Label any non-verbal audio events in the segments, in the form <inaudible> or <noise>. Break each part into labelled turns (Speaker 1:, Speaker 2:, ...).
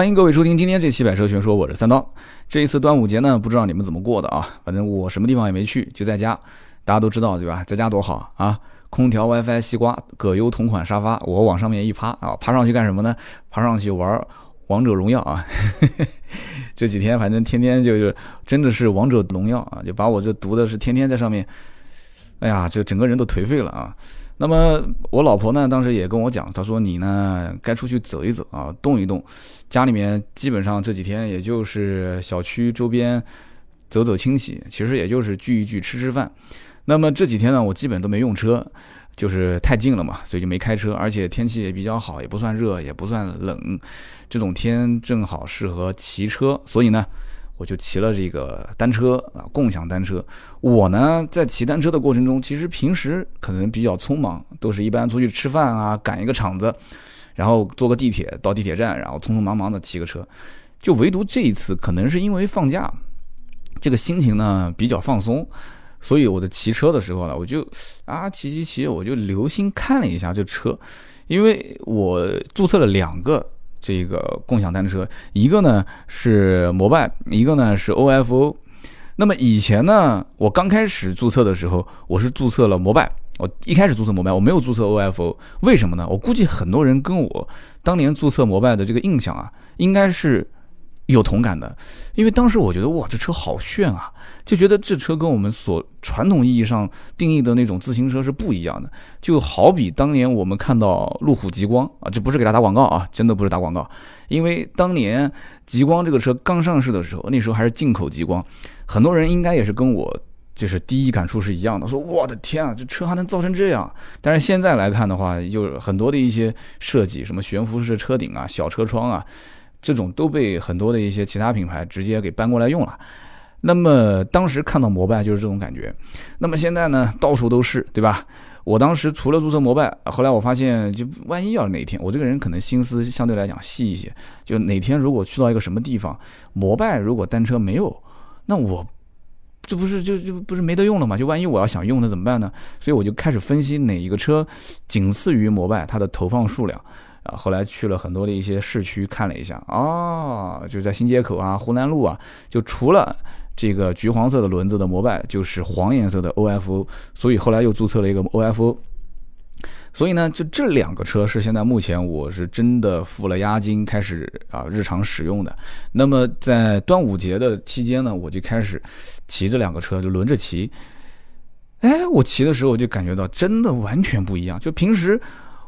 Speaker 1: 欢迎各位收听今天这期百车全说，我是三刀。这一次端午节呢，不知道你们怎么过的啊？反正我什么地方也没去，就在家。大家都知道对吧？在家多好啊！空调、WiFi、西瓜、葛优同款沙发，我往上面一趴啊，爬上去干什么呢？爬上去玩王者荣耀啊！<laughs> 这几天反正天天就是真的是王者荣耀啊，就把我这读的是天天在上面，哎呀，这整个人都颓废了啊！那么我老婆呢，当时也跟我讲，她说你呢该出去走一走啊，动一动。家里面基本上这几天也就是小区周边走走亲戚，其实也就是聚一聚吃吃饭。那么这几天呢，我基本都没用车，就是太近了嘛，所以就没开车。而且天气也比较好，也不算热，也不算冷，这种天正好适合骑车，所以呢。我就骑了这个单车啊，共享单车。我呢，在骑单车的过程中，其实平时可能比较匆忙，都是一般出去吃饭啊，赶一个场子，然后坐个地铁到地铁站，然后匆匆忙忙的骑个车。就唯独这一次，可能是因为放假，这个心情呢比较放松，所以我在骑车的时候呢，我就啊骑骑骑，我就留心看了一下这车，因为我注册了两个。这个共享单车，一个呢是摩拜，一个呢是 OFO。那么以前呢，我刚开始注册的时候，我是注册了摩拜。我一开始注册摩拜，我没有注册 OFO。为什么呢？我估计很多人跟我当年注册摩拜的这个印象啊，应该是。有同感的，因为当时我觉得哇，这车好炫啊，就觉得这车跟我们所传统意义上定义的那种自行车是不一样的。就好比当年我们看到路虎极光啊，这不是给他打广告啊，真的不是打广告。因为当年极光这个车刚上市的时候，那时候还是进口极光，很多人应该也是跟我就是第一感触是一样的，说我的天啊，这车还能造成这样。但是现在来看的话，就很多的一些设计，什么悬浮式车顶啊，小车窗啊。这种都被很多的一些其他品牌直接给搬过来用了。那么当时看到摩拜就是这种感觉。那么现在呢，到处都是，对吧？我当时除了注册摩拜，后来我发现，就万一要哪天，我这个人可能心思相对来讲细一些，就哪天如果去到一个什么地方，摩拜如果单车没有，那我这不是就就不是没得用了嘛？就万一我要想用，那怎么办呢？所以我就开始分析哪一个车仅次于摩拜，它的投放数量。啊，后来去了很多的一些市区看了一下，哦，就在新街口啊、湖南路啊，就除了这个橘黄色的轮子的摩拜，就是黄颜色的 OFO，所以后来又注册了一个 OFO。所以呢，就这两个车是现在目前我是真的付了押金开始啊日常使用的。那么在端午节的期间呢，我就开始骑这两个车，就轮着骑。哎，我骑的时候我就感觉到真的完全不一样，就平时。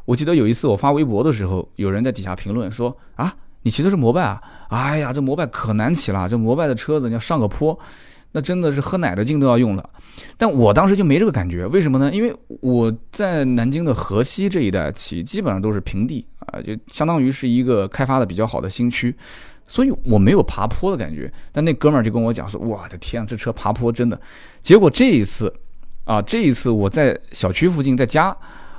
Speaker 1: 我记得有一次我发微博的时候，有人在底下评论说：“啊，你骑的是摩拜啊？哎呀，这摩拜可难骑了，这摩拜的车子你要上个坡，那真的是喝奶的劲都要用了。”但我当时就没这个感觉，为什么呢？因为我在南京的河西这一带骑，基本上都是平地啊，就相当于是一个开发的比较好的新区，所以我没有爬坡的感觉。但那哥们儿就跟我讲说：“我的天，这车爬坡真的。”结果这一次，啊，这一次我在小区附近在家，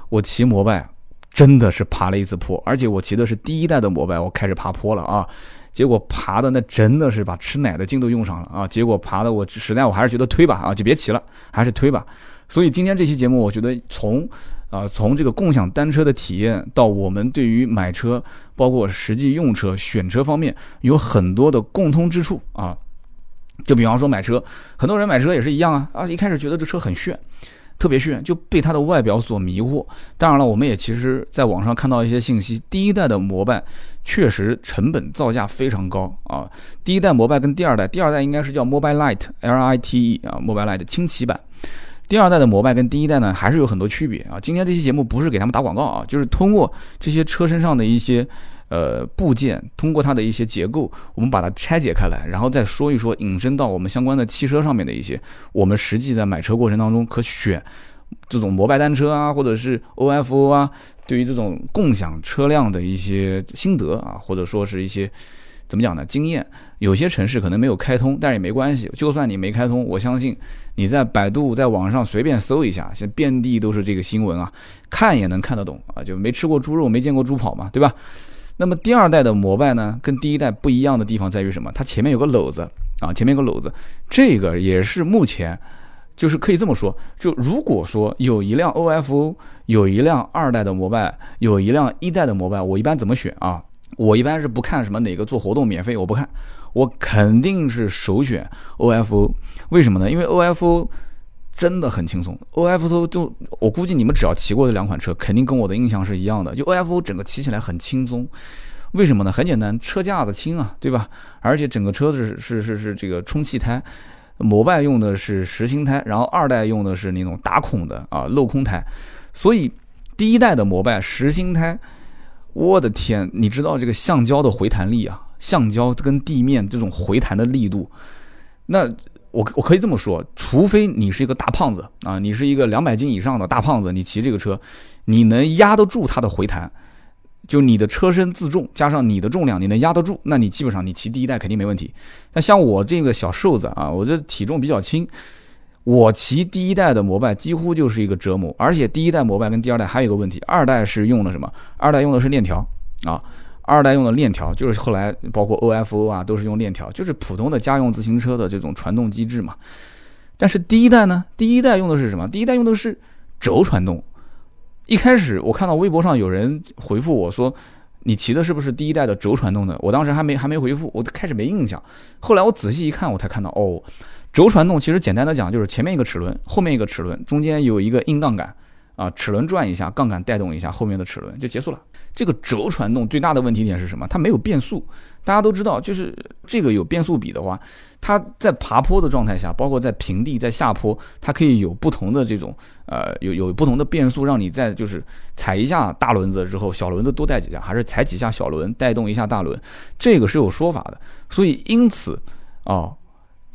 Speaker 1: 我骑摩拜。真的是爬了一次坡，而且我骑的是第一代的摩拜，我开始爬坡了啊，结果爬的那真的是把吃奶的劲都用上了啊，结果爬的我实在我还是觉得推吧啊，就别骑了，还是推吧。所以今天这期节目，我觉得从啊从这个共享单车的体验到我们对于买车，包括实际用车选车方面，有很多的共通之处啊。就比方说买车，很多人买车也是一样啊啊，一开始觉得这车很炫。特别炫，就被它的外表所迷惑。当然了，我们也其实在网上看到一些信息，第一代的摩拜确实成本造价非常高啊。第一代摩拜跟第二代，第二代应该是叫 Mobile Lite，L I T E 啊，Mobile Lite 轻骑版。第二代的摩拜跟第一代呢，还是有很多区别啊。今天这期节目不是给他们打广告啊，就是通过这些车身上的一些。呃，部件通过它的一些结构，我们把它拆解开来，然后再说一说，引申到我们相关的汽车上面的一些，我们实际在买车过程当中可选这种摩拜单车啊，或者是 OFO 啊，对于这种共享车辆的一些心得啊，或者说是一些怎么讲呢？经验。有些城市可能没有开通，但是也没关系，就算你没开通，我相信你在百度在网上随便搜一下，现遍地都是这个新闻啊，看也能看得懂啊，就没吃过猪肉，没见过猪跑嘛，对吧？那么第二代的摩拜呢，跟第一代不一样的地方在于什么？它前面有个篓子啊，前面有个篓子，这个也是目前，就是可以这么说，就如果说有一辆 OFO，有一辆二代的摩拜，有一辆一代的摩拜，我一般怎么选啊？我一般是不看什么哪个做活动免费，我不看，我肯定是首选 OFO。为什么呢？因为 OFO 真的很轻松。OFO 就我估计你们只要骑过这两款车，肯定跟我的印象是一样的。就 OFO 整个骑起来很轻松。为什么呢？很简单，车架子轻啊，对吧？而且整个车子是是是这个充气胎，摩拜用的是实心胎，然后二代用的是那种打孔的啊镂空胎，所以第一代的摩拜实心胎。我的天，你知道这个橡胶的回弹力啊？橡胶跟地面这种回弹的力度，那我我可以这么说，除非你是一个大胖子啊，你是一个两百斤以上的大胖子，你骑这个车，你能压得住它的回弹，就你的车身自重加上你的重量，你能压得住，那你基本上你骑第一代肯定没问题。那像我这个小瘦子啊，我这体重比较轻。我骑第一代的摩拜几乎就是一个折磨，而且第一代摩拜跟第二代还有一个问题，二代是用的什么？二代用的是链条啊，二代用的链条就是后来包括 OFO 啊都是用链条，就是普通的家用自行车的这种传动机制嘛。但是第一代呢，第一代用的是什么？第一代用的是轴传动。一开始我看到微博上有人回复我说，你骑的是不是第一代的轴传动的？我当时还没还没回复，我开始没印象。后来我仔细一看，我才看到哦。轴传动其实简单的讲就是前面一个齿轮，后面一个齿轮，中间有一个硬杠杆，啊，齿轮转一下，杠杆带动一下后面的齿轮就结束了。这个轴传动最大的问题点是什么？它没有变速。大家都知道，就是这个有变速比的话，它在爬坡的状态下，包括在平地、在下坡，它可以有不同的这种呃有有不同的变速，让你在就是踩一下大轮子之后，小轮子多带几下，还是踩几下小轮带动一下大轮，这个是有说法的。所以因此啊。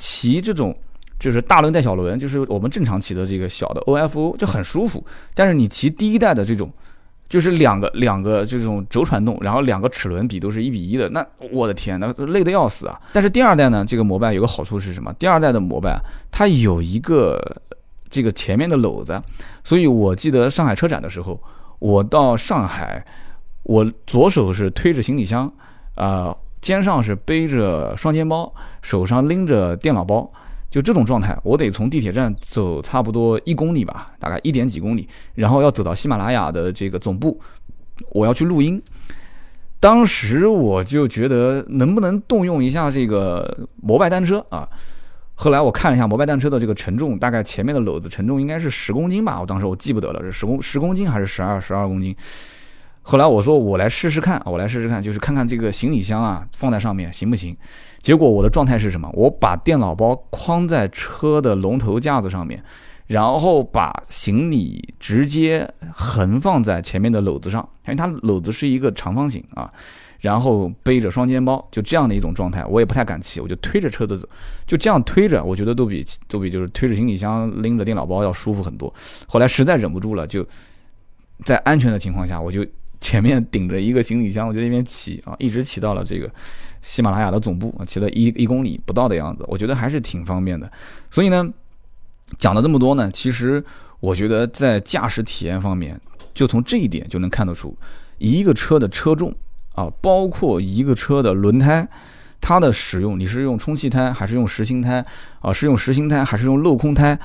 Speaker 1: 骑这种就是大轮带小轮，就是我们正常骑的这个小的 OFO 就很舒服。但是你骑第一代的这种，就是两个两个这种轴传动，然后两个齿轮比都是一比一的，那我的天，那累得要死啊！但是第二代呢，这个摩拜有个好处是什么？第二代的摩拜它有一个这个前面的篓子，所以我记得上海车展的时候，我到上海，我左手是推着行李箱，啊。肩上是背着双肩包，手上拎着电脑包，就这种状态，我得从地铁站走差不多一公里吧，大概一点几公里，然后要走到喜马拉雅的这个总部，我要去录音。当时我就觉得能不能动用一下这个摩拜单车啊？后来我看了一下摩拜单车的这个承重，大概前面的篓子承重应该是十公斤吧，我当时我记不得了，是十公十公斤还是十二十二公斤？后来我说我来试试看，我来试试看，就是看看这个行李箱啊放在上面行不行。结果我的状态是什么？我把电脑包框在车的龙头架子上面，然后把行李直接横放在前面的篓子上，因为它篓子是一个长方形啊。然后背着双肩包，就这样的一种状态，我也不太敢骑，我就推着车子走，就这样推着，我觉得都比都比就是推着行李箱拎着电脑包要舒服很多。后来实在忍不住了，就在安全的情况下，我就。前面顶着一个行李箱，我就那边骑啊，一直骑到了这个喜马拉雅的总部啊，骑了一一公里不到的样子，我觉得还是挺方便的。所以呢，讲了这么多呢，其实我觉得在驾驶体验方面，就从这一点就能看得出，一个车的车重啊，包括一个车的轮胎，它的使用，你是用充气胎还是用实心胎啊？是用实心胎还是用镂空胎？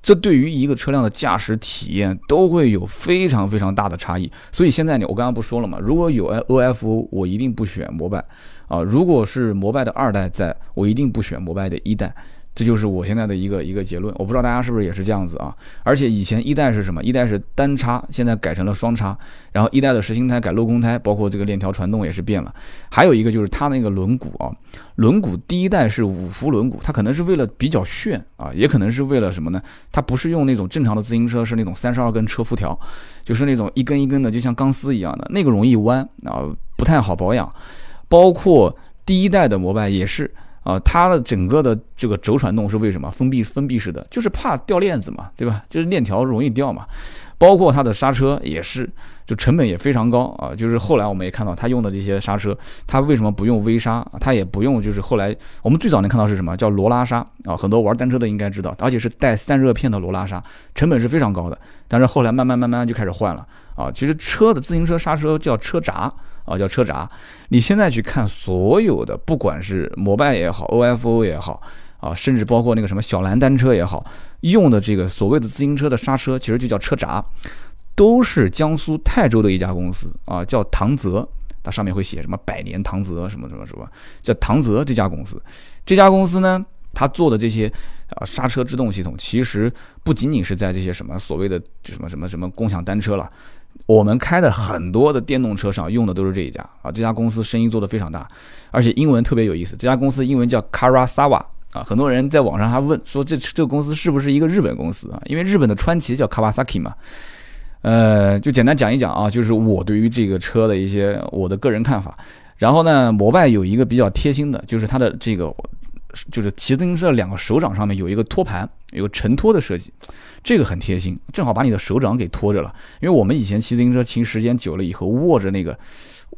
Speaker 1: 这对于一个车辆的驾驶体验都会有非常非常大的差异，所以现在你，我刚刚不说了嘛，如果有 OFO，我一定不选摩拜啊；如果是摩拜的二代，在我一定不选摩拜的一代。这就是我现在的一个一个结论，我不知道大家是不是也是这样子啊？而且以前一代是什么？一代是单叉，现在改成了双叉，然后一代的实心胎改镂空胎，包括这个链条传动也是变了。还有一个就是它那个轮毂啊，轮毂第一代是五辐轮毂，它可能是为了比较炫啊，也可能是为了什么呢？它不是用那种正常的自行车是那种三十二根车辐条，就是那种一根一根的，就像钢丝一样的，那个容易弯啊，不太好保养。包括第一代的摩拜也是。啊，它的整个的这个轴传动是为什么封闭封闭式的？就是怕掉链子嘛，对吧？就是链条容易掉嘛。包括它的刹车也是，就成本也非常高啊。就是后来我们也看到它用的这些刹车，它为什么不用微刹？它也不用，就是后来我们最早能看到是什么叫罗拉刹啊？很多玩单车的应该知道，而且是带散热片的罗拉刹，成本是非常高的。但是后来慢慢慢慢就开始换了啊。其实车的自行车刹车叫车闸。啊，叫车闸。你现在去看所有的，不管是摩拜也好，OFO 也好，啊，甚至包括那个什么小蓝单车也好，用的这个所谓的自行车的刹车，其实就叫车闸，都是江苏泰州的一家公司啊，叫唐泽它上面会写什么百年唐泽什么什么什么，叫唐泽这家公司。这家公司呢，它做的这些啊刹车制动系统，其实不仅仅是在这些什么所谓的什么什么什么共享单车了，我们开的很多的电动车上用的都是这一家啊。这家公司生意做得非常大，而且英文特别有意思。这家公司英文叫 Karasawa 啊，很多人在网上还问说这这个公司是不是一个日本公司啊？因为日本的川崎叫 Kawasaki 嘛。呃，就简单讲一讲啊，就是我对于这个车的一些我的个人看法。然后呢，摩拜有一个比较贴心的，就是它的这个就是骑自行车两个手掌上面有一个托盘，有个承托的设计，这个很贴心，正好把你的手掌给托着了。因为我们以前骑自行车骑时间久了以后，握着那个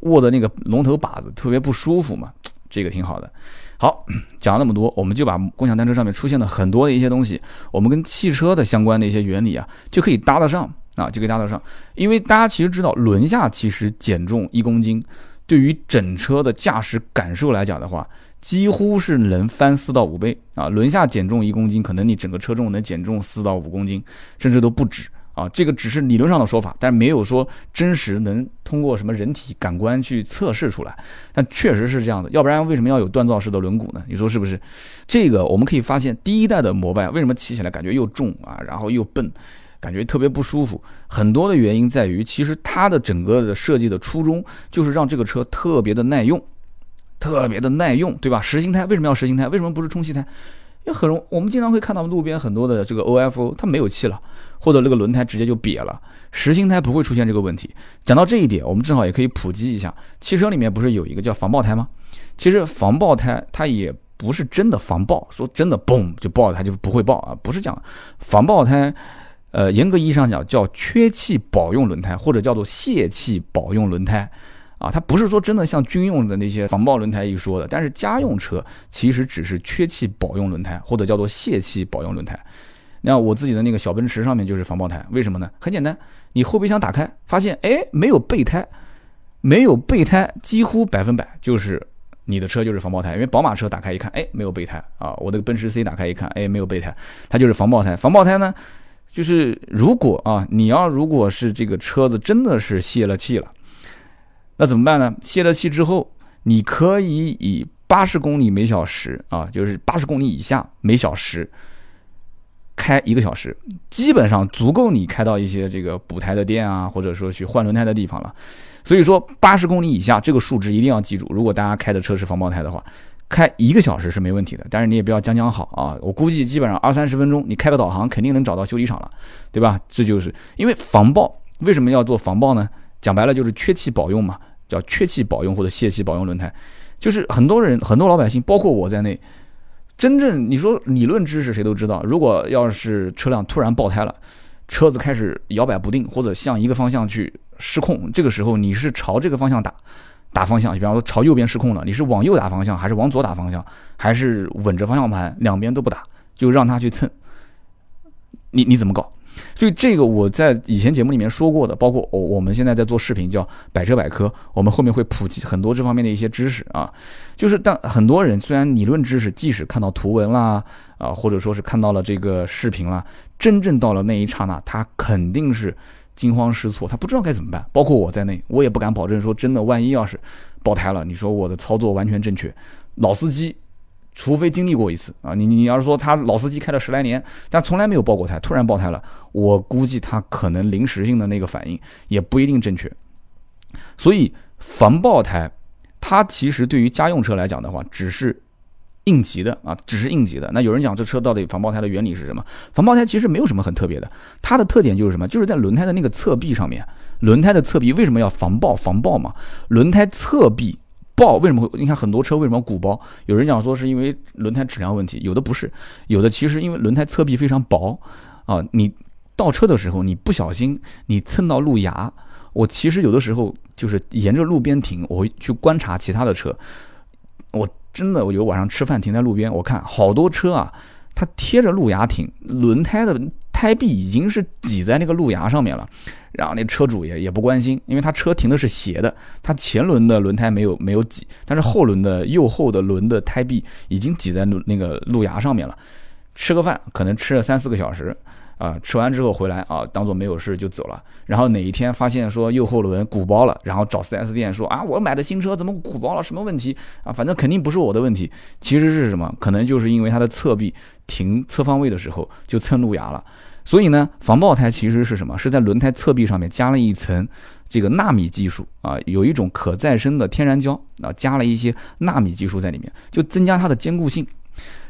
Speaker 1: 握的那个龙头把子特别不舒服嘛，这个挺好的。好，讲了那么多，我们就把共享单车上面出现的很多的一些东西，我们跟汽车的相关的一些原理啊，就可以搭得上。啊，就可以搭得上，因为大家其实知道，轮下其实减重一公斤，对于整车的驾驶感受来讲的话，几乎是能翻四到五倍啊。轮下减重一公斤，可能你整个车重能减重四到五公斤，甚至都不止啊。这个只是理论上的说法，但是没有说真实能通过什么人体感官去测试出来。但确实是这样的，要不然为什么要有锻造式的轮毂呢？你说是不是？这个我们可以发现，第一代的摩拜为什么骑起来感觉又重啊，然后又笨？感觉特别不舒服，很多的原因在于，其实它的整个的设计的初衷就是让这个车特别的耐用，特别的耐用，对吧？实心胎为什么要实心胎？为什么不是充气胎？因为很容，我们经常会看到路边很多的这个 OFO，它没有气了，或者那个轮胎直接就瘪了，实心胎不会出现这个问题。讲到这一点，我们正好也可以普及一下，汽车里面不是有一个叫防爆胎吗？其实防爆胎它也不是真的防爆，说真的嘣就爆了它就不会爆啊，不是这样，防爆胎。呃，严格意义上讲叫缺气保用轮胎，或者叫做泄气保用轮胎，啊，它不是说真的像军用的那些防爆轮胎一说的，但是家用车其实只是缺气保用轮胎，或者叫做泄气保用轮胎。那我自己的那个小奔驰上面就是防爆胎，为什么呢？很简单，你后备箱打开，发现哎没有备胎，没有备胎，几乎百分百就是你的车就是防爆胎，因为宝马车打开一看，哎没有备胎啊，我这个奔驰 C 打开一看，哎没有备胎，它就是防爆胎。防爆胎呢？就是如果啊，你要如果是这个车子真的是泄了气了，那怎么办呢？泄了气之后，你可以以八十公里每小时啊，就是八十公里以下每小时开一个小时，基本上足够你开到一些这个补胎的店啊，或者说去换轮胎的地方了。所以说，八十公里以下这个数值一定要记住。如果大家开的车是防爆胎的话。开一个小时是没问题的，但是你也不要将将好啊！我估计基本上二三十分钟，你开个导航肯定能找到修理厂了，对吧？这就是因为防爆，为什么要做防爆呢？讲白了就是缺气保用嘛，叫缺气保用或者泄气保用轮胎。就是很多人很多老百姓，包括我在内，真正你说理论知识谁都知道，如果要是车辆突然爆胎了，车子开始摇摆不定或者向一个方向去失控，这个时候你是朝这个方向打。打方向，比方说朝右边失控了，你是往右打方向，还是往左打方向，还是稳着方向盘，两边都不打，就让他去蹭，你你怎么搞？所以这个我在以前节目里面说过的，包括我我们现在在做视频叫百车百科，我们后面会普及很多这方面的一些知识啊。就是但很多人虽然理论知识，即使看到图文啦啊，或者说是看到了这个视频啦，真正到了那一刹那，他肯定是。惊慌失措，他不知道该怎么办，包括我在内，我也不敢保证说真的，万一要是爆胎了，你说我的操作完全正确，老司机，除非经历过一次啊，你你要是说他老司机开了十来年，但从来没有爆过胎，突然爆胎了，我估计他可能临时性的那个反应也不一定正确，所以防爆胎，它其实对于家用车来讲的话，只是。应急的啊，只是应急的。那有人讲这车到底防爆胎的原理是什么？防爆胎其实没有什么很特别的，它的特点就是什么？就是在轮胎的那个侧壁上面，轮胎的侧壁为什么要防爆？防爆嘛，轮胎侧壁爆为什么会？你看很多车为什么鼓包？有人讲说是因为轮胎质量问题，有的不是，有的其实因为轮胎侧壁非常薄啊。你倒车的时候你不小心你蹭到路牙，我其实有的时候就是沿着路边停，我会去观察其他的车，我。真的，我有晚上吃饭停在路边，我看好多车啊，它贴着路牙停，轮胎的胎壁已经是挤在那个路牙上面了，然后那车主也也不关心，因为他车停的是斜的，他前轮的轮胎没有没有挤，但是后轮的右后的轮的胎壁已经挤在路那个路牙上面了。吃个饭可能吃了三四个小时，啊，吃完之后回来啊，当做没有事就走了。然后哪一天发现说右后轮鼓包了，然后找 4S 店说啊，我买的新车怎么鼓包了，什么问题啊？反正肯定不是我的问题，其实是什么？可能就是因为它的侧壁停侧方位的时候就蹭路牙了。所以呢，防爆胎其实是什么？是在轮胎侧壁上面加了一层这个纳米技术啊，有一种可再生的天然胶啊，加了一些纳米技术在里面，就增加它的坚固性。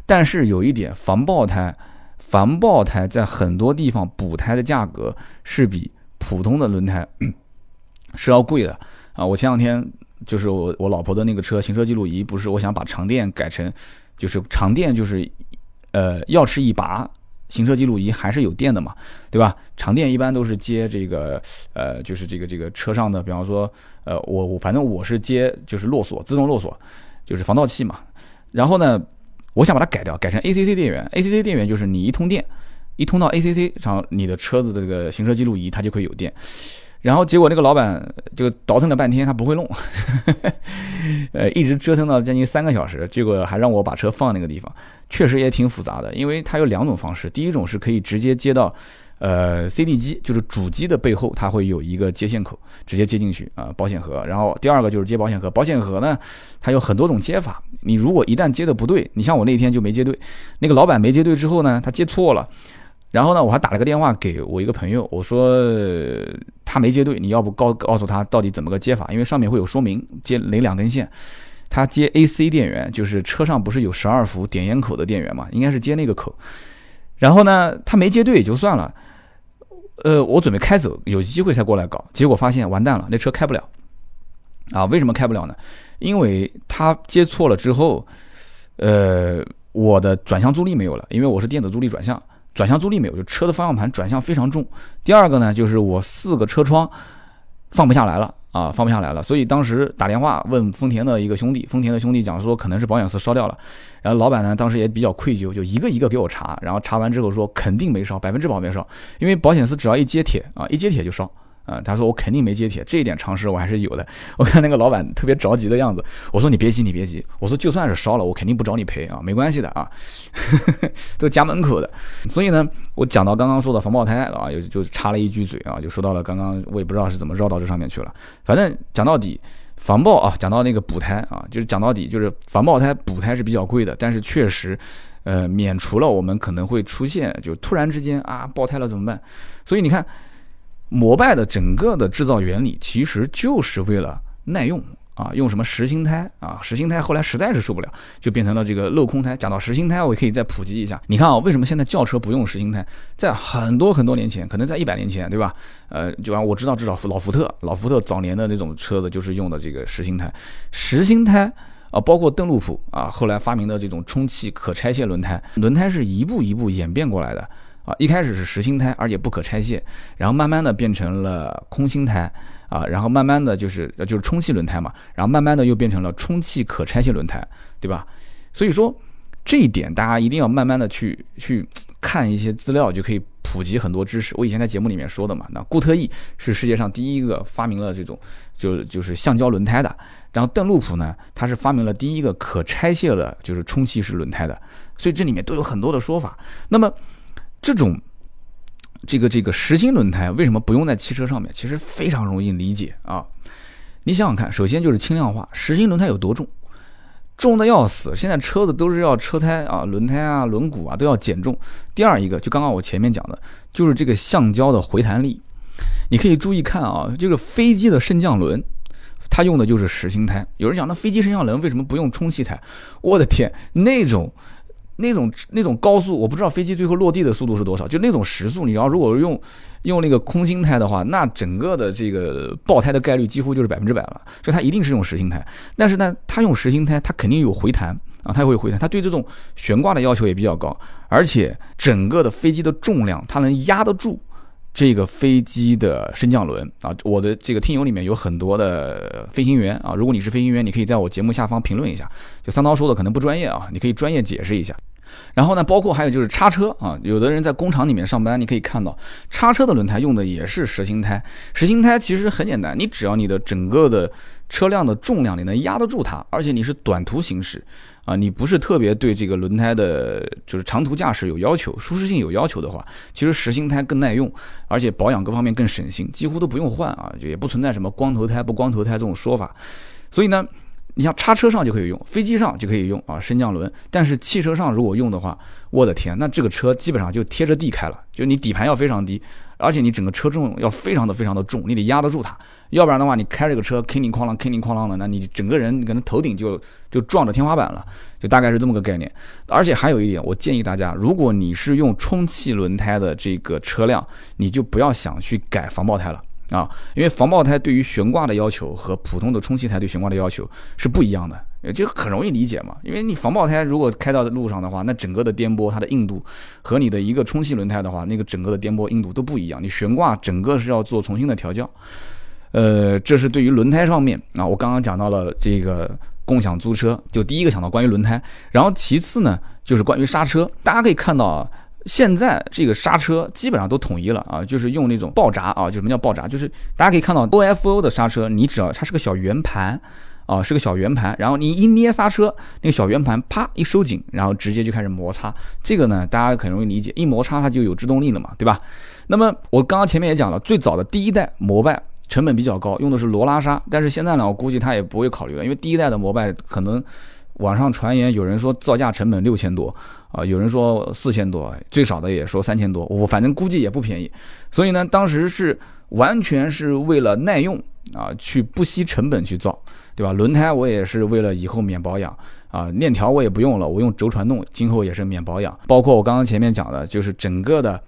Speaker 1: 但是有一点，防爆胎。防爆胎在很多地方补胎的价格是比普通的轮胎 <clears throat> 是要贵的啊！我前两天就是我我老婆的那个车行车记录仪，不是我想把长电改成，就是长电就是呃钥匙一拔，行车记录仪还是有电的嘛，对吧？长电一般都是接这个呃就是这个这个车上的，比方说呃我我反正我是接就是落锁自动落锁，就是防盗器嘛，然后呢。我想把它改掉，改成 ACC 电源。ACC 电源就是你一通电，一通到 ACC 上，你的车子的这个行车记录仪它就可以有电。然后结果那个老板就倒腾了半天，他不会弄，<laughs> 呃，一直折腾到将近三个小时，结果还让我把车放那个地方，确实也挺复杂的，因为它有两种方式，第一种是可以直接接到。呃，CD 机就是主机的背后，它会有一个接线口，直接接进去啊，保险盒。然后第二个就是接保险盒，保险盒呢，它有很多种接法。你如果一旦接的不对，你像我那天就没接对，那个老板没接对之后呢，他接错了。然后呢，我还打了个电话给我一个朋友，我说他没接对，你要不告告诉他到底怎么个接法？因为上面会有说明，接哪两根线。他接 AC 电源，就是车上不是有十二伏点烟口的电源嘛，应该是接那个口。然后呢，他没接对也就算了。呃，我准备开走，有机会才过来搞，结果发现完蛋了，那车开不了。啊，为什么开不了呢？因为他接错了之后，呃，我的转向助力没有了，因为我是电子助力转向，转向助力没有，就车的方向盘转向非常重。第二个呢，就是我四个车窗放不下来了。啊，放不下来了，所以当时打电话问丰田的一个兄弟，丰田的兄弟讲说可能是保险丝烧掉了，然后老板呢当时也比较愧疚，就一个一个给我查，然后查完之后说肯定没烧，百分之百没烧，因为保险丝只要一接铁啊，一接铁就烧。啊，他说我肯定没接铁，这一点常识我还是有的。我看那个老板特别着急的样子，我说你别急，你别急。我说就算是烧了，我肯定不找你赔啊，没关系的啊，<laughs> 都家门口的。所以呢，我讲到刚刚说的防爆胎啊，就就插了一句嘴啊，就说到了刚刚我也不知道是怎么绕到这上面去了。反正讲到底，防爆啊，讲到那个补胎啊，就是讲到底就是防爆胎补胎是比较贵的，但是确实，呃，免除了我们可能会出现就突然之间啊爆胎了怎么办？所以你看。摩拜的整个的制造原理其实就是为了耐用啊，用什么实心胎啊？实心胎后来实在是受不了，就变成了这个镂空胎。讲到实心胎，我可以再普及一下。你看啊，为什么现在轿车不用实心胎？在很多很多年前，可能在一百年前，对吧？呃，就按我知道，至少老福特，老福特早年的那种车子就是用的这个实心胎。实心胎啊，包括邓禄普啊，后来发明的这种充气可拆卸轮胎，轮胎是一步一步演变过来的。啊，一开始是实心胎，而且不可拆卸，然后慢慢的变成了空心胎，啊，然后慢慢的就是就是充气轮胎嘛，然后慢慢的又变成了充气可拆卸轮胎，对吧？所以说这一点大家一定要慢慢的去去看一些资料，就可以普及很多知识。我以前在节目里面说的嘛，那固特异是世界上第一个发明了这种就就是橡胶轮胎的，然后邓禄普呢，他是发明了第一个可拆卸的就是充气式轮胎的，所以这里面都有很多的说法。那么这种这个这个实心轮胎为什么不用在汽车上面？其实非常容易理解啊！你想想看，首先就是轻量化，实心轮胎有多重？重的要死！现在车子都是要车胎啊、轮胎啊、轮毂啊都要减重。第二一个，就刚刚我前面讲的，就是这个橡胶的回弹力。你可以注意看啊，这个飞机的升降轮，它用的就是实心胎。有人讲，那飞机升降轮为什么不用充气胎？我的天，那种。那种那种高速，我不知道飞机最后落地的速度是多少。就那种时速，你要如果用用那个空心胎的话，那整个的这个爆胎的概率几乎就是百分之百了。所以它一定是用实心胎。但是呢，它用实心胎，它肯定有回弹啊，它会有回弹。它对这种悬挂的要求也比较高，而且整个的飞机的重量，它能压得住这个飞机的升降轮啊。我的这个听友里面有很多的飞行员啊，如果你是飞行员，你可以在我节目下方评论一下。就三刀说的可能不专业啊，你可以专业解释一下。然后呢，包括还有就是叉车啊，有的人在工厂里面上班，你可以看到叉车的轮胎用的也是实心胎。实心胎其实很简单，你只要你的整个的车辆的重量你能压得住它，而且你是短途行驶啊，你不是特别对这个轮胎的，就是长途驾驶有要求、舒适性有要求的话，其实实心胎更耐用，而且保养各方面更省心，几乎都不用换啊，也不存在什么光头胎不光头胎这种说法。所以呢，你像叉车上就可以用，飞机上就可以用啊，升降轮。但是汽车上如果用的话，我的天，那这个车基本上就贴着地开了，就你底盘要非常低。而且你整个车重要非常的非常的重，你得压得住它，要不然的话，你开这个车哐铃哐啷，哐铃哐啷的，那你整个人可能头顶就就撞着天花板了，就大概是这么个概念。而且还有一点，我建议大家，如果你是用充气轮胎的这个车辆，你就不要想去改防爆胎了。啊，因为防爆胎对于悬挂的要求和普通的充气胎对悬挂的要求是不一样的，也就很容易理解嘛。因为你防爆胎如果开到路上的话，那整个的颠簸它的硬度和你的一个充气轮胎的话，那个整个的颠簸硬度都不一样，你悬挂整个是要做重新的调教。呃，这是对于轮胎上面啊，我刚刚讲到了这个共享租车，就第一个想到关于轮胎，然后其次呢就是关于刹车，大家可以看到啊。现在这个刹车基本上都统一了啊，就是用那种爆闸啊，就什么叫爆闸？就是大家可以看到 OFO 的刹车，你只要它是个小圆盘啊，是个小圆盘，然后你一捏刹车，那个小圆盘啪一收紧，然后直接就开始摩擦。这个呢，大家很容易理解，一摩擦它就有制动力了嘛，对吧？那么我刚刚前面也讲了，最早的第一代摩拜成本比较高，用的是罗拉刹，但是现在呢，我估计它也不会考虑了，因为第一代的摩拜可能网上传言有人说造价成本六千多。啊，有人说四千多，最少的也说三千多，我反正估计也不便宜。所以呢，当时是完全是为了耐用啊，去不惜成本去造，对吧？轮胎我也是为了以后免保养啊，链条我也不用了，我用轴传动，今后也是免保养。包括我刚刚前面讲的，就是整个的，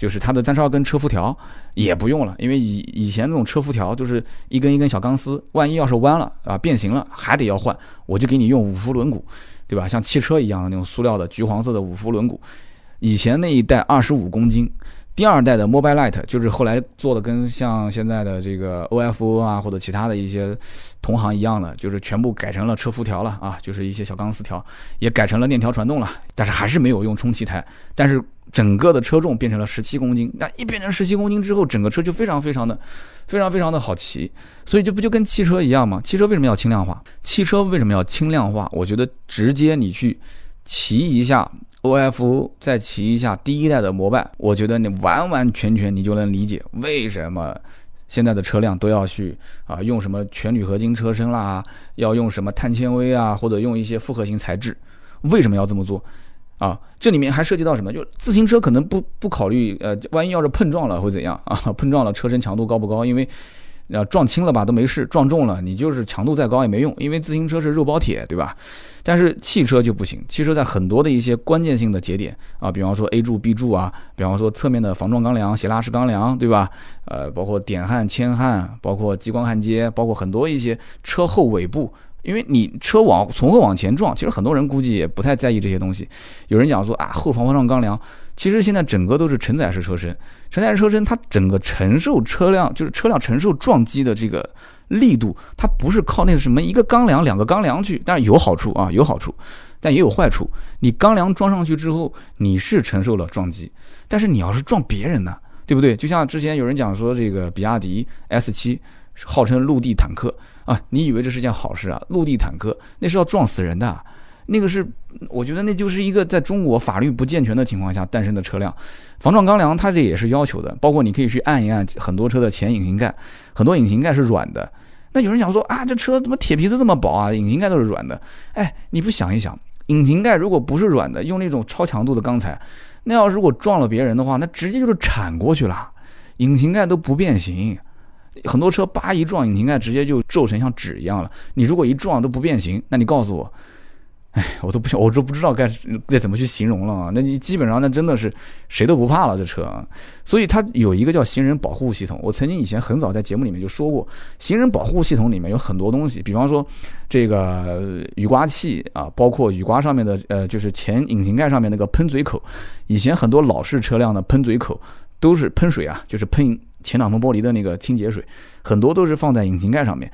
Speaker 1: 就是它的三十二根车辐条也不用了，因为以以前那种车辐条就是一根一根小钢丝，万一要是弯了啊变形了，还得要换，我就给你用五辐轮毂。对吧？像汽车一样的那种塑料的橘黄色的五辐轮毂，以前那一代二十五公斤，第二代的 Mobile Light 就是后来做的跟像现在的这个 OFO 啊或者其他的一些同行一样的，就是全部改成了车辐条了啊，就是一些小钢丝条，也改成了链条传动了，但是还是没有用充气胎，但是整个的车重变成了十七公斤，那一变成十七公斤之后，整个车就非常非常的。非常非常的好骑，所以这不就跟汽车一样吗？汽车为什么要轻量化？汽车为什么要轻量化？我觉得直接你去骑一下 OFO，再骑一下第一代的摩拜，我觉得你完完全全你就能理解为什么现在的车辆都要去啊用什么全铝合金车身啦，要用什么碳纤维啊，或者用一些复合型材质，为什么要这么做？啊，这里面还涉及到什么？就自行车可能不不考虑，呃，万一要是碰撞了会怎样啊？碰撞了车身强度高不高？因为，要撞轻了吧都没事，撞重了你就是强度再高也没用，因为自行车是肉包铁，对吧？但是汽车就不行，汽车在很多的一些关键性的节点啊，比方说 A 柱、B 柱啊，比方说侧面的防撞钢梁、斜拉式钢梁，对吧？呃，包括点焊、铅焊，包括激光焊接，包括很多一些车后尾部。因为你车往从后往前撞，其实很多人估计也不太在意这些东西。有人讲说啊，后防撞钢梁，其实现在整个都是承载式车身，承载式车身它整个承受车辆就是车辆承受撞击的这个力度，它不是靠那个什么一个钢梁、两个钢梁去，但是有好处啊，有好处，但也有坏处。你钢梁装上去之后，你是承受了撞击，但是你要是撞别人呢，对不对？就像之前有人讲说，这个比亚迪 S 七号称陆地坦克。啊，你以为这是件好事啊？陆地坦克那是要撞死人的，那个是，我觉得那就是一个在中国法律不健全的情况下诞生的车辆。防撞钢梁它这也是要求的，包括你可以去按一按很多车的前引擎盖，很多引擎盖是软的。那有人讲说啊，这车怎么铁皮子这么薄啊？引擎盖都是软的。哎，你不想一想，引擎盖如果不是软的，用那种超强度的钢材，那要如果撞了别人的话，那直接就是铲过去了，引擎盖都不变形。很多车叭一撞，引擎盖直接就皱成像纸一样了。你如果一撞都不变形，那你告诉我，哎，<laughs> 我都不想我都不知道该该怎么去形容了啊！那你基本上那真的是谁都不怕了这车啊。所以它有一个叫行人保护系统。我曾经以前很早在节目里面就说过，行人保护系统里面有很多东西，比方说这个雨刮器啊，包括雨刮上面的呃，就是前引擎盖上面那个喷嘴口。以前很多老式车辆的喷嘴口都是喷水啊，就是喷。前挡风玻璃的那个清洁水，很多都是放在引擎盖上面，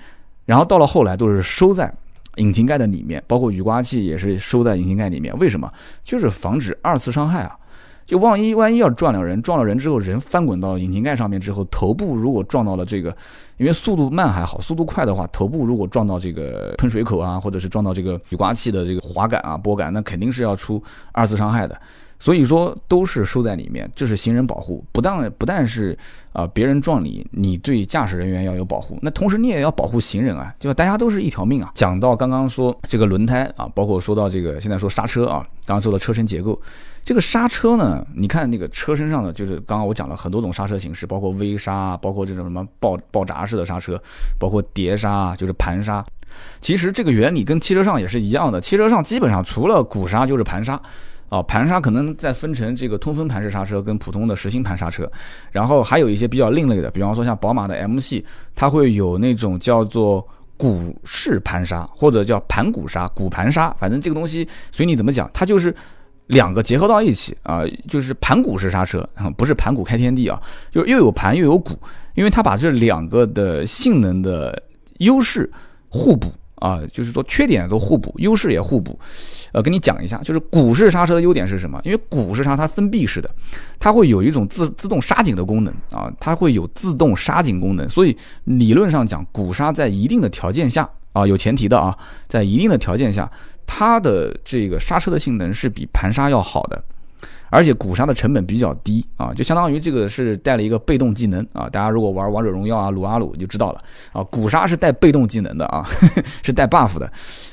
Speaker 1: 然后到了后来都是收在引擎盖的里面，包括雨刮器也是收在引擎盖里面。为什么？就是防止二次伤害啊！就万一万一要撞了人，撞了人之后人翻滚到引擎盖上面之后，头部如果撞到了这个因为速度慢还好，速度快的话，头部如果撞到这个喷水口啊，或者是撞到这个雨刮器的这个滑杆啊、拨杆，那肯定是要出二次伤害的。所以说都是收在里面，这是行人保护，不但不但是啊别人撞你，你对驾驶人员要有保护，那同时你也要保护行人啊，就大家都是一条命啊。讲到刚刚说这个轮胎啊，包括说到这个现在说刹车啊，刚刚说的车身结构，这个刹车呢，你看那个车身上的，就是刚刚我讲了很多种刹车形式，包括微刹，包括这种什么爆爆炸式的刹车，包括碟刹，就是盘刹。其实这个原理跟汽车上也是一样的，汽车上基本上除了鼓刹就是盘刹。啊，盘刹可能再分成这个通风盘式刹车跟普通的实心盘刹车，然后还有一些比较另类的，比方说像宝马的 M 系，它会有那种叫做鼓式盘刹或者叫盘鼓刹、鼓盘刹，反正这个东西随你怎么讲，它就是两个结合到一起啊，就是盘鼓式刹车，不是盘古开天地啊，就又有盘又有鼓，因为它把这两个的性能的优势互补。啊，就是说缺点都互补，优势也互补。呃，跟你讲一下，就是鼓式刹车的优点是什么？因为鼓式刹它封闭式的，它会有一种自自动刹紧的功能啊，它会有自动刹紧功能。所以理论上讲，鼓刹在一定的条件下啊，有前提的啊，在一定的条件下，它的这个刹车的性能是比盘刹要好的。而且鼓刹的成本比较低啊，就相当于这个是带了一个被动技能啊。大家如果玩王者荣耀啊、撸啊撸就知道了啊。鼓刹是带被动技能的啊，<laughs> 是带 buff 的。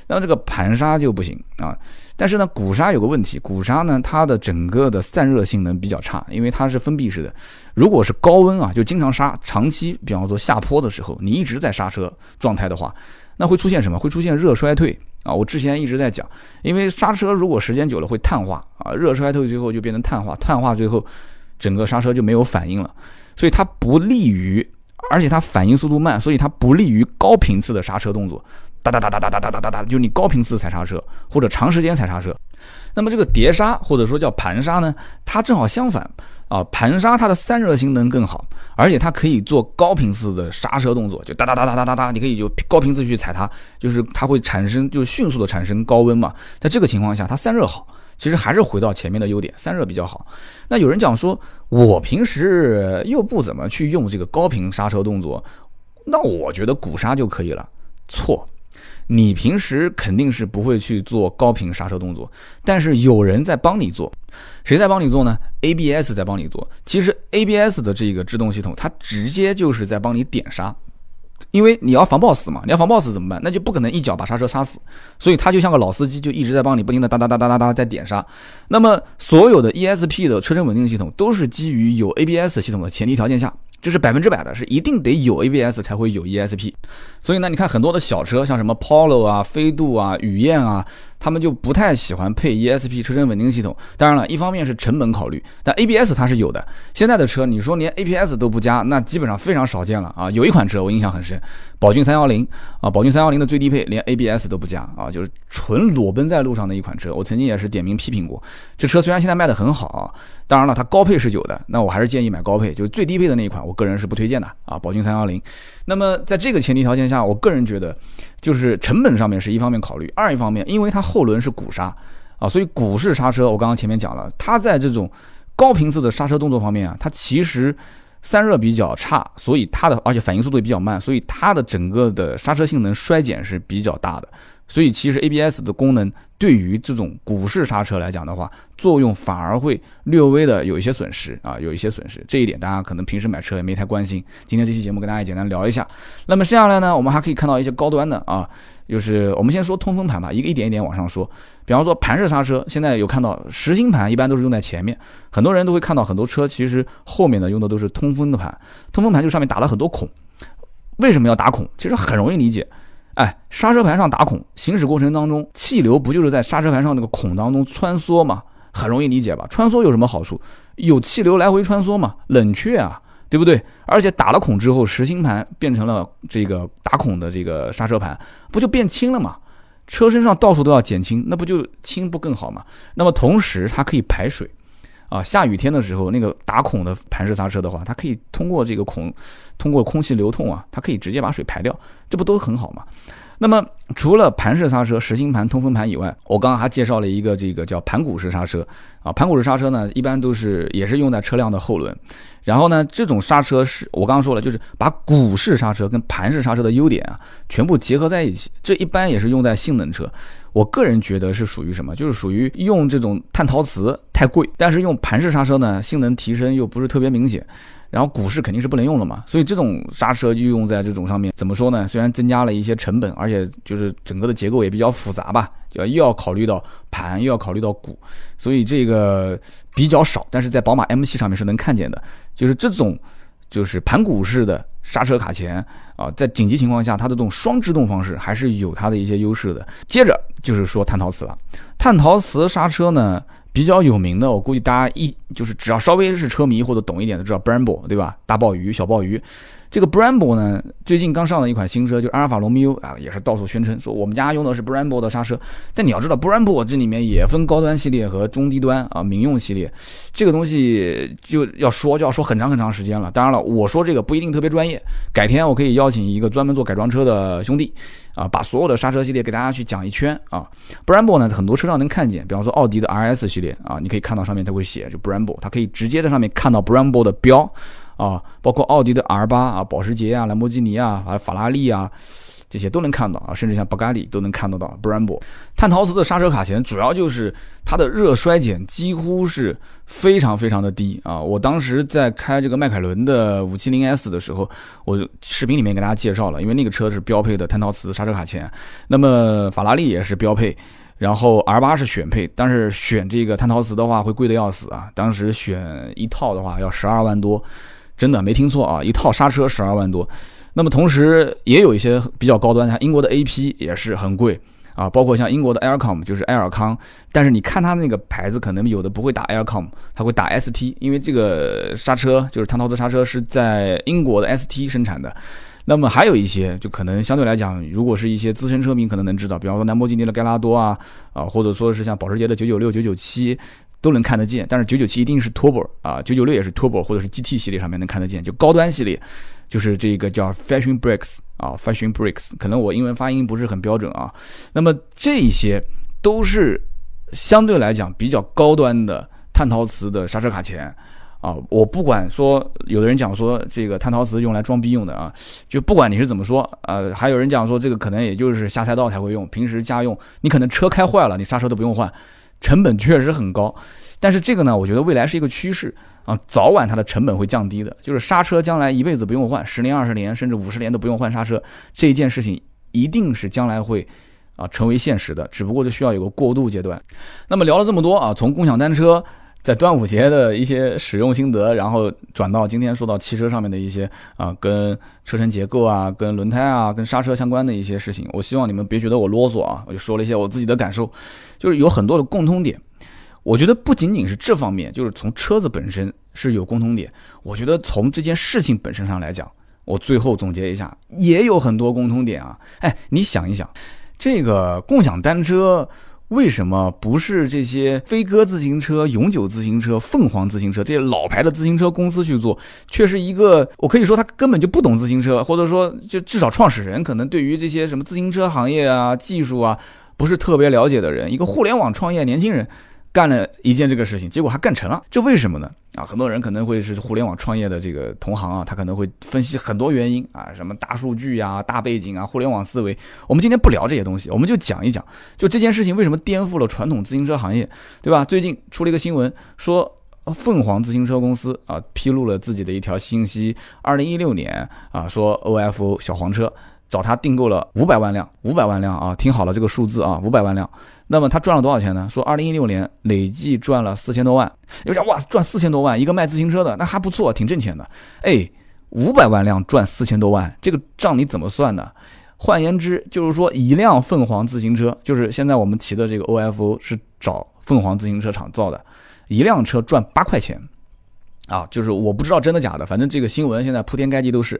Speaker 1: 那么这个盘刹就不行啊。但是呢，鼓刹有个问题，鼓刹呢它的整个的散热性能比较差，因为它是封闭式的。如果是高温啊，就经常刹，长期比方说下坡的时候，你一直在刹车状态的话，那会出现什么？会出现热衰退。啊，我之前一直在讲，因为刹车如果时间久了会碳化啊，热衰退最后就变成碳化，碳化最后整个刹车就没有反应了，所以它不利于，而且它反应速度慢，所以它不利于高频次的刹车动作，哒哒哒哒哒哒哒哒哒哒，就你高频次踩刹车或者长时间踩刹车。那么这个碟刹或者说叫盘刹呢，它正好相反。啊，盘刹它的散热性能更好，而且它可以做高频次的刹车动作，就哒哒哒哒哒哒哒，你可以就高频次去踩它，就是它会产生，就迅速的产生高温嘛。在这个情况下，它散热好，其实还是回到前面的优点，散热比较好。那有人讲说，我平时又不怎么去用这个高频刹车动作，那我觉得鼓刹就可以了。错。你平时肯定是不会去做高频刹车动作，但是有人在帮你做，谁在帮你做呢？ABS 在帮你做。其实 ABS 的这个制动系统，它直接就是在帮你点刹，因为你要防抱死嘛，你要防抱死怎么办？那就不可能一脚把刹车刹死，所以它就像个老司机，就一直在帮你不停的哒哒哒哒哒哒在点刹。那么所有的 ESP 的车身稳定系统都是基于有 ABS 系统的前提条件下。这是百分之百的，是一定得有 ABS 才会有 ESP，所以呢，你看很多的小车，像什么 Polo 啊、飞度啊、雨燕啊。他们就不太喜欢配 ESP 车身稳定系统。当然了，一方面是成本考虑，但 ABS 它是有的。现在的车，你说连 ABS 都不加，那基本上非常少见了啊。有一款车我印象很深，宝骏三幺零啊，宝骏三幺零的最低配连 ABS 都不加啊，就是纯裸奔在路上的一款车。我曾经也是点名批评过，这车虽然现在卖的很好，当然了，它高配是有的，那我还是建议买高配，就是最低配的那一款，我个人是不推荐的啊。宝骏三幺零。那么在这个前提条件下，我个人觉得，就是成本上面是一方面考虑，二一方面，因为它后轮是鼓刹啊，所以鼓式刹车，我刚刚前面讲了，它在这种高频次的刹车动作方面啊，它其实散热比较差，所以它的而且反应速度也比较慢，所以它的整个的刹车性能衰减是比较大的。所以其实 ABS 的功能对于这种鼓式刹车来讲的话，作用反而会略微的有一些损失啊，有一些损失。这一点大家可能平时买车也没太关心。今天这期节目跟大家简单聊一下。那么剩下来呢，我们还可以看到一些高端的啊，就是我们先说通风盘吧，一个一点一点往上说。比方说盘式刹车，现在有看到实心盘一般都是用在前面，很多人都会看到很多车其实后面呢用的都是通风的盘，通风盘就上面打了很多孔。为什么要打孔？其实很容易理解。哎，刹车盘上打孔，行驶过程当中，气流不就是在刹车盘上那个孔当中穿梭吗？很容易理解吧？穿梭有什么好处？有气流来回穿梭嘛，冷却啊，对不对？而且打了孔之后，实心盘变成了这个打孔的这个刹车盘，不就变轻了吗？车身上到处都要减轻，那不就轻不更好吗？那么同时它可以排水。啊，下雨天的时候，那个打孔的盘式刹车的话，它可以通过这个孔，通过空气流通啊，它可以直接把水排掉，这不都很好吗？那么除了盘式刹车、实心盘、通风盘以外，我刚刚还介绍了一个这个叫盘鼓式刹车啊。盘鼓式刹车呢，一般都是也是用在车辆的后轮。然后呢，这种刹车是我刚刚说了，就是把鼓式刹车跟盘式刹车的优点啊，全部结合在一起。这一般也是用在性能车。我个人觉得是属于什么？就是属于用这种碳陶瓷太贵，但是用盘式刹车呢，性能提升又不是特别明显。然后鼓式肯定是不能用了嘛，所以这种刹车就用在这种上面，怎么说呢？虽然增加了一些成本，而且就是整个的结构也比较复杂吧，就又要考虑到盘，又要考虑到鼓，所以这个比较少。但是在宝马 M7 上面是能看见的，就是这种就是盘鼓式的刹车卡钳啊，在紧急情况下，它的这种双制动方式还是有它的一些优势的。接着就是说碳陶瓷了，碳陶瓷刹车呢？比较有名的，我估计大家一就是只要稍微是车迷或者懂一点的，知道 Brembo 对吧？大鲍鱼、小鲍鱼。这个 Brembo 呢，最近刚上了一款新车，就阿尔法罗密欧啊，也是到处宣称说我们家用的是 Brembo 的刹车。但你要知道，Brembo 这里面也分高端系列和中低端啊，民用系列。这个东西就要说就要说很长很长时间了。当然了，我说这个不一定特别专业，改天我可以邀请一个专门做改装车的兄弟啊，把所有的刹车系列给大家去讲一圈啊。Brembo 呢，很多车上能看见，比方说奥迪的 RS 系列啊，你可以看到上面它会写就 Brembo，它可以直接在上面看到 Brembo 的标。啊，包括奥迪的 R 八啊、保时捷啊、兰博基尼啊、还有法拉利啊，这些都能看到啊，甚至像布加迪都能看得到。Brembo 碳陶瓷的刹车卡钳，主要就是它的热衰减几乎是非常非常的低啊。我当时在开这个迈凯伦的五七零 S 的时候，我视频里面给大家介绍了，因为那个车是标配的碳陶瓷刹车卡钳。那么法拉利也是标配，然后 R 八是选配，但是选这个碳陶瓷的话会贵的要死啊。当时选一套的话要十二万多。真的没听错啊！一套刹车十二万多，那么同时也有一些比较高端，像英国的 AP 也是很贵啊，包括像英国的 Aircom 就是埃尔康，但是你看它那个牌子，可能有的不会打 Aircom，它会打 ST，因为这个刹车就是碳陶瓷刹车是在英国的 ST 生产的。那么还有一些就可能相对来讲，如果是一些资深车迷可能能知道，比方说兰博基尼的盖拉多啊啊，或者说是像保时捷的九九六、九九七。都能看得见，但是九九七一定是 Turbo 啊，九九六也是 Turbo 或者是 GT 系列上面能看得见，就高端系列，就是这个叫 Fashion Brakes 啊，Fashion Brakes，可能我英文发音不是很标准啊。那么这些都是相对来讲比较高端的碳陶瓷的刹车卡钳啊。我不管说，有的人讲说这个碳陶瓷用来装逼用的啊，就不管你是怎么说，呃，还有人讲说这个可能也就是下赛道才会用，平时家用你可能车开坏了，你刹车都不用换。成本确实很高，但是这个呢，我觉得未来是一个趋势啊，早晚它的成本会降低的。就是刹车将来一辈子不用换，十年、二十年甚至五十年都不用换刹车，这一件事情一定是将来会啊成为现实的，只不过就需要有个过渡阶段。那么聊了这么多啊，从共享单车在端午节的一些使用心得，然后转到今天说到汽车上面的一些啊跟车身结构啊、跟轮胎啊、跟刹车相关的一些事情，我希望你们别觉得我啰嗦啊，我就说了一些我自己的感受。就是有很多的共通点，我觉得不仅仅是这方面，就是从车子本身是有共通点。我觉得从这件事情本身上来讲，我最后总结一下，也有很多共通点啊。哎，你想一想，这个共享单车为什么不是这些飞鸽自行车、永久自行车、凤凰自行车这些老牌的自行车公司去做，却是一个我可以说他根本就不懂自行车，或者说就至少创始人可能对于这些什么自行车行业啊、技术啊。不是特别了解的人，一个互联网创业年轻人，干了一件这个事情，结果还干成了，这为什么呢？啊，很多人可能会是互联网创业的这个同行啊，他可能会分析很多原因啊，什么大数据呀、大背景啊、互联网思维。我们今天不聊这些东西，我们就讲一讲，就这件事情为什么颠覆了传统自行车行业，对吧？最近出了一个新闻，说凤凰自行车公司啊披露了自己的一条信息，二零一六年啊说 OFO 小黄车。找他订购了五百万辆，五百万辆啊，听好了这个数字啊，五百万辆。那么他赚了多少钱呢？说二零一六年累计赚了四千多万。有人哇，赚四千多万，一个卖自行车的那还不错，挺挣钱的。哎，五百万辆赚四千多万，这个账你怎么算呢？换言之，就是说一辆凤凰自行车，就是现在我们骑的这个 OFO 是找凤凰自行车厂造的，一辆车赚八块钱。啊，就是我不知道真的假的，反正这个新闻现在铺天盖地都是，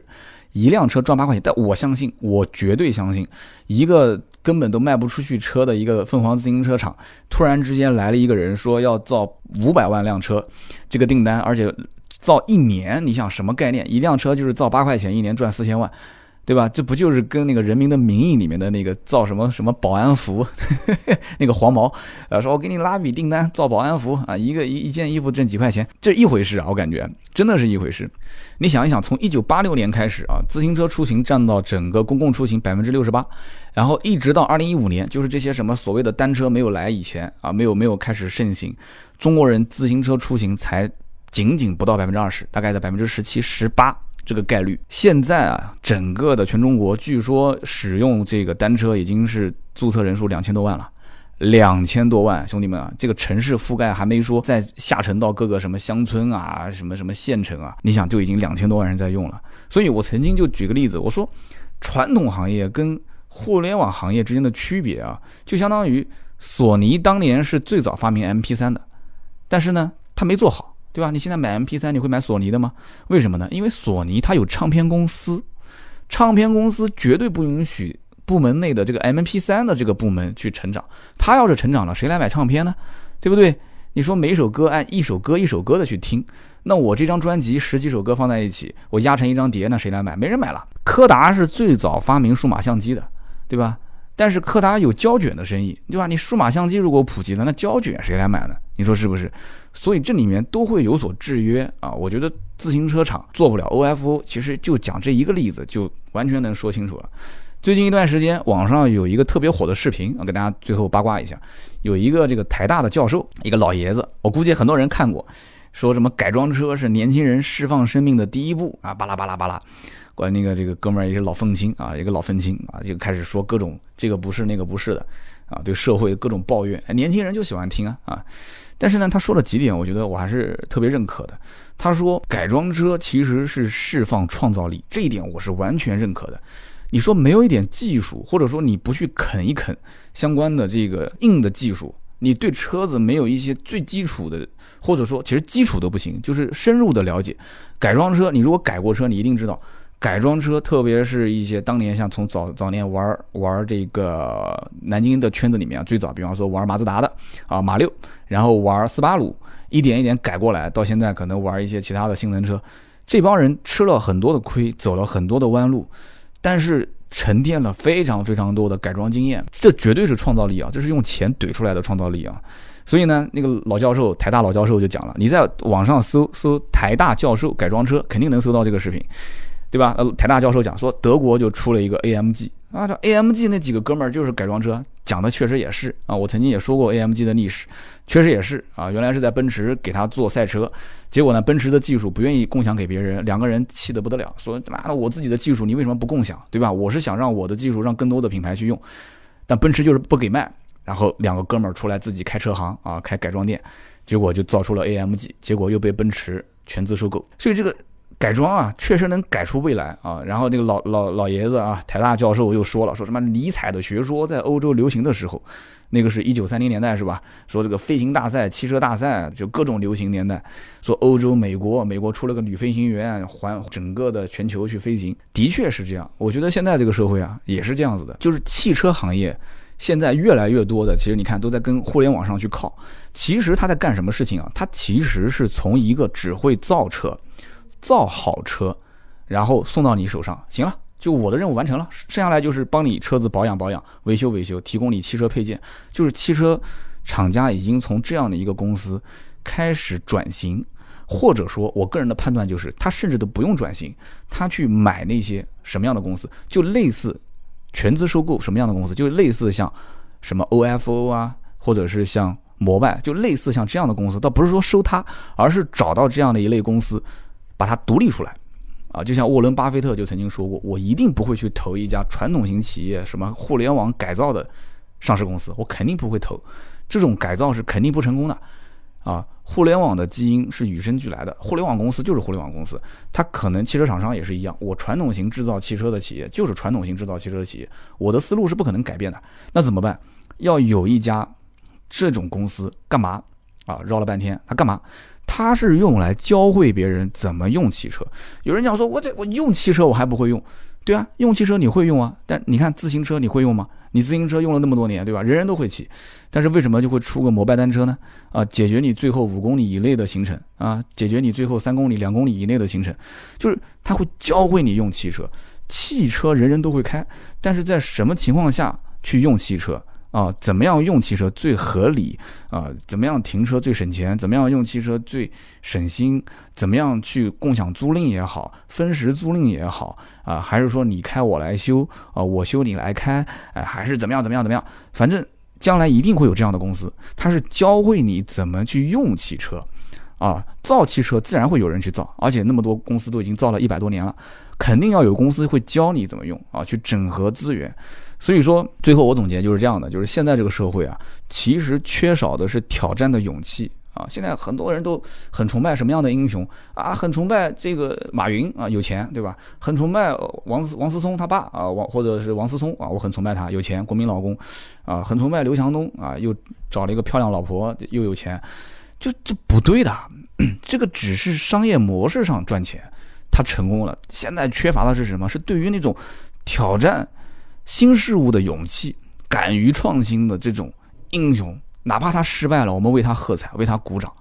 Speaker 1: 一辆车赚八块钱，但我相信，我绝对相信，一个根本都卖不出去车的一个凤凰自行车厂，突然之间来了一个人说要造五百万辆车，这个订单，而且造一年，你想什么概念？一辆车就是造八块钱，一年赚四千万，对吧？这不就是跟那个《人民的名义》里面的那个造什么什么保安服，<laughs> 那个黄毛，啊，说我给你拉笔订单造保安服啊，一个一一件衣服挣几块钱，这一回事啊，我感觉真的是一回事。你想一想，从一九八六年开始啊，自行车出行占到整个公共出行百分之六十八，然后一直到二零一五年，就是这些什么所谓的单车没有来以前啊，没有没有开始盛行，中国人自行车出行才仅仅不到百分之二十，大概在百分之十七十八。这个概率现在啊，整个的全中国据说使用这个单车已经是注册人数两千多万了，两千多万，兄弟们啊，这个城市覆盖还没说再下沉到各个什么乡村啊，什么什么县城啊，你想就已经两千多万人在用了。所以我曾经就举个例子，我说传统行业跟互联网行业之间的区别啊，就相当于索尼当年是最早发明 MP3 的，但是呢，他没做好。对吧？你现在买 M P 三，你会买索尼的吗？为什么呢？因为索尼它有唱片公司，唱片公司绝对不允许部门内的这个 M P 三的这个部门去成长。它要是成长了，谁来买唱片呢？对不对？你说每首歌按一首歌一首歌的去听，那我这张专辑十几首歌放在一起，我压成一张碟，那谁来买？没人买了。柯达是最早发明数码相机的，对吧？但是柯达有胶卷的生意，对吧？你数码相机如果普及了，那胶卷谁来买呢？你说是不是？所以这里面都会有所制约啊。我觉得自行车厂做不了 OFO，其实就讲这一个例子就完全能说清楚了。最近一段时间，网上有一个特别火的视频，我给大家最后八卦一下。有一个这个台大的教授，一个老爷子，我估计很多人看过，说什么改装车是年轻人释放生命的第一步啊，巴拉巴拉巴拉。管那个这个哥们儿也是老愤青啊，一个老愤青啊，就开始说各种这个不是那个不是的啊，对社会各种抱怨，年轻人就喜欢听啊啊。但是呢，他说了几点，我觉得我还是特别认可的。他说改装车其实是释放创造力，这一点我是完全认可的。你说没有一点技术，或者说你不去啃一啃相关的这个硬的技术，你对车子没有一些最基础的，或者说其实基础都不行，就是深入的了解改装车。你如果改过车，你一定知道。改装车，特别是一些当年像从早早年玩玩这个南京的圈子里面，最早比方说玩马自达的啊马六，然后玩斯巴鲁，一点一点改过来，到现在可能玩一些其他的性能车，这帮人吃了很多的亏，走了很多的弯路，但是沉淀了非常非常多的改装经验，这绝对是创造力啊，这是用钱怼出来的创造力啊。所以呢，那个老教授，台大老教授就讲了，你在网上搜搜台大教授改装车，肯定能搜到这个视频。对吧？呃，台大教授讲说，德国就出了一个 AMG 啊，这 AMG 那几个哥们儿就是改装车，讲的确实也是啊。我曾经也说过 AMG 的历史，确实也是啊。原来是在奔驰给他做赛车，结果呢，奔驰的技术不愿意共享给别人，两个人气得不得了，说他妈的，我自己的技术你为什么不共享？对吧？我是想让我的技术让更多的品牌去用，但奔驰就是不给卖。然后两个哥们儿出来自己开车行啊，开改装店，结果就造出了 AMG，结果又被奔驰全资收购。所以这个。改装啊，确实能改出未来啊。然后那个老老老爷子啊，台大教授又说了，说什么尼采的学说在欧洲流行的时候，那个是一九三零年代是吧？说这个飞行大赛、汽车大赛就各种流行年代。说欧洲、美国，美国出了个女飞行员，环整个的全球去飞行，的确是这样。我觉得现在这个社会啊，也是这样子的，就是汽车行业现在越来越多的，其实你看都在跟互联网上去靠。其实他在干什么事情啊？他其实是从一个只会造车。造好车，然后送到你手上，行了，就我的任务完成了。剩下来就是帮你车子保养保养、维修维修，提供你汽车配件。就是汽车厂家已经从这样的一个公司开始转型，或者说，我个人的判断就是，他甚至都不用转型，他去买那些什么样的公司，就类似全资收购什么样的公司，就类似像什么 OFO 啊，或者是像摩拜，就类似像这样的公司，倒不是说收他，而是找到这样的一类公司。把它独立出来，啊，就像沃伦·巴菲特就曾经说过，我一定不会去投一家传统型企业什么互联网改造的上市公司，我肯定不会投，这种改造是肯定不成功的，啊，互联网的基因是与生俱来的，互联网公司就是互联网公司，它可能汽车厂商也是一样，我传统型制造汽车的企业就是传统型制造汽车的企业，我的思路是不可能改变的，那怎么办？要有一家这种公司干嘛？啊，绕了半天，它干嘛？它是用来教会别人怎么用汽车。有人讲说，我这我用汽车我还不会用，对啊，用汽车你会用啊。但你看自行车你会用吗？你自行车用了那么多年，对吧？人人都会骑，但是为什么就会出个摩拜单车呢？啊，解决你最后五公里以内的行程啊，解决你最后三公里、两公里以内的行程，就是他会教会你用汽车。汽车人人都会开，但是在什么情况下去用汽车？啊，怎么样用汽车最合理啊？怎么样停车最省钱？怎么样用汽车最省心？怎么样去共享租赁也好，分时租赁也好啊？还是说你开我来修啊？我修你来开？哎，还是怎么样怎么样怎么样？反正将来一定会有这样的公司，它是教会你怎么去用汽车啊。造汽车自然会有人去造，而且那么多公司都已经造了一百多年了，肯定要有公司会教你怎么用啊，去整合资源。所以说，最后我总结就是这样的：，就是现在这个社会啊，其实缺少的是挑战的勇气啊。现在很多人都很崇拜什么样的英雄啊？很崇拜这个马云啊，有钱，对吧？很崇拜王思王思聪他爸啊，王或者是王思聪啊，我很崇拜他，有钱，国民老公啊。很崇拜刘强东啊，又找了一个漂亮老婆，又有钱，就这不对的。这个只是商业模式上赚钱，他成功了。现在缺乏的是什么？是对于那种挑战。新事物的勇气，敢于创新的这种英雄，哪怕他失败了，我们为他喝彩，为他鼓掌，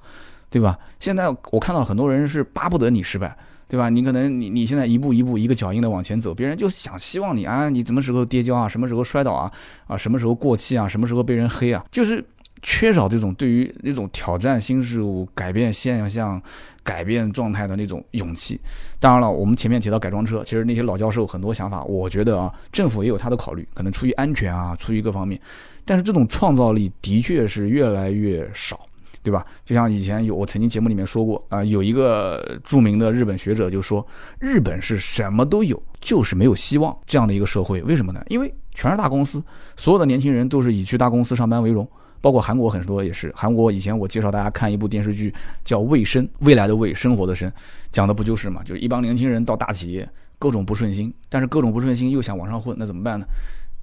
Speaker 1: 对吧？现在我看到很多人是巴不得你失败，对吧？你可能你你现在一步一步一个脚印的往前走，别人就想希望你啊，你什么时候跌跤啊，什么时候摔倒啊，啊，什么时候过气啊，什么时候被人黑啊，就是。缺少这种对于那种挑战新事物、改变现象、改变状态的那种勇气。当然了，我们前面提到改装车，其实那些老教授很多想法，我觉得啊，政府也有他的考虑，可能出于安全啊，出于各方面。但是这种创造力的确是越来越少，对吧？就像以前有我曾经节目里面说过啊，有一个著名的日本学者就说，日本是什么都有，就是没有希望这样的一个社会。为什么呢？因为全是大公司，所有的年轻人都是以去大公司上班为荣。包括韩国很多也是，韩国以前我介绍大家看一部电视剧叫《卫生》，未来的卫，生活的生，讲的不就是嘛？就是一帮年轻人到大企业，各种不顺心，但是各种不顺心又想往上混，那怎么办呢？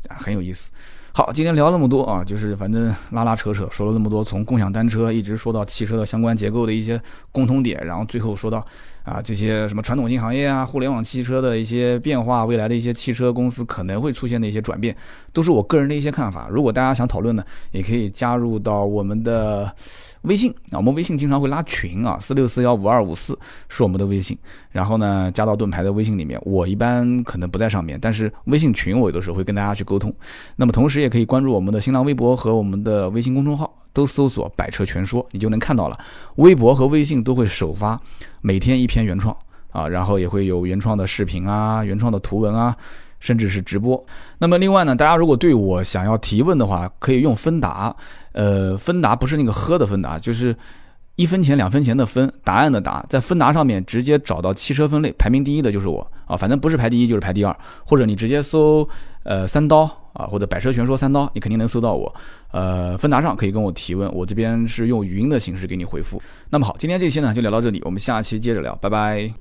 Speaker 1: 啊，很有意思。好，今天聊那么多啊，就是反正拉拉扯扯说了那么多，从共享单车一直说到汽车的相关结构的一些共通点，然后最后说到。啊，这些什么传统性行业啊，互联网汽车的一些变化，未来的一些汽车公司可能会出现的一些转变，都是我个人的一些看法。如果大家想讨论呢，也可以加入到我们的微信啊，我们微信经常会拉群啊，四六四幺五二五四是我们的微信。然后呢，加到盾牌的微信里面，我一般可能不在上面，但是微信群我有的时候会跟大家去沟通。那么同时也可以关注我们的新浪微博和我们的微信公众号。都搜索“百车全说”，你就能看到了。微博和微信都会首发每天一篇原创啊，然后也会有原创的视频啊、原创的图文啊，甚至是直播。那么另外呢，大家如果对我想要提问的话，可以用芬达。呃，芬达不是那个喝的芬达，就是一分钱两分钱的分，答案的答，在芬达上面直接找到汽车分类，排名第一的就是我啊，反正不是排第一就是排第二，或者你直接搜呃三刀。啊，或者百车全说三刀，你肯定能搜到我。呃，芬达上可以跟我提问，我这边是用语音的形式给你回复。那么好，今天这期呢就聊到这里，我们下期接着聊，拜拜。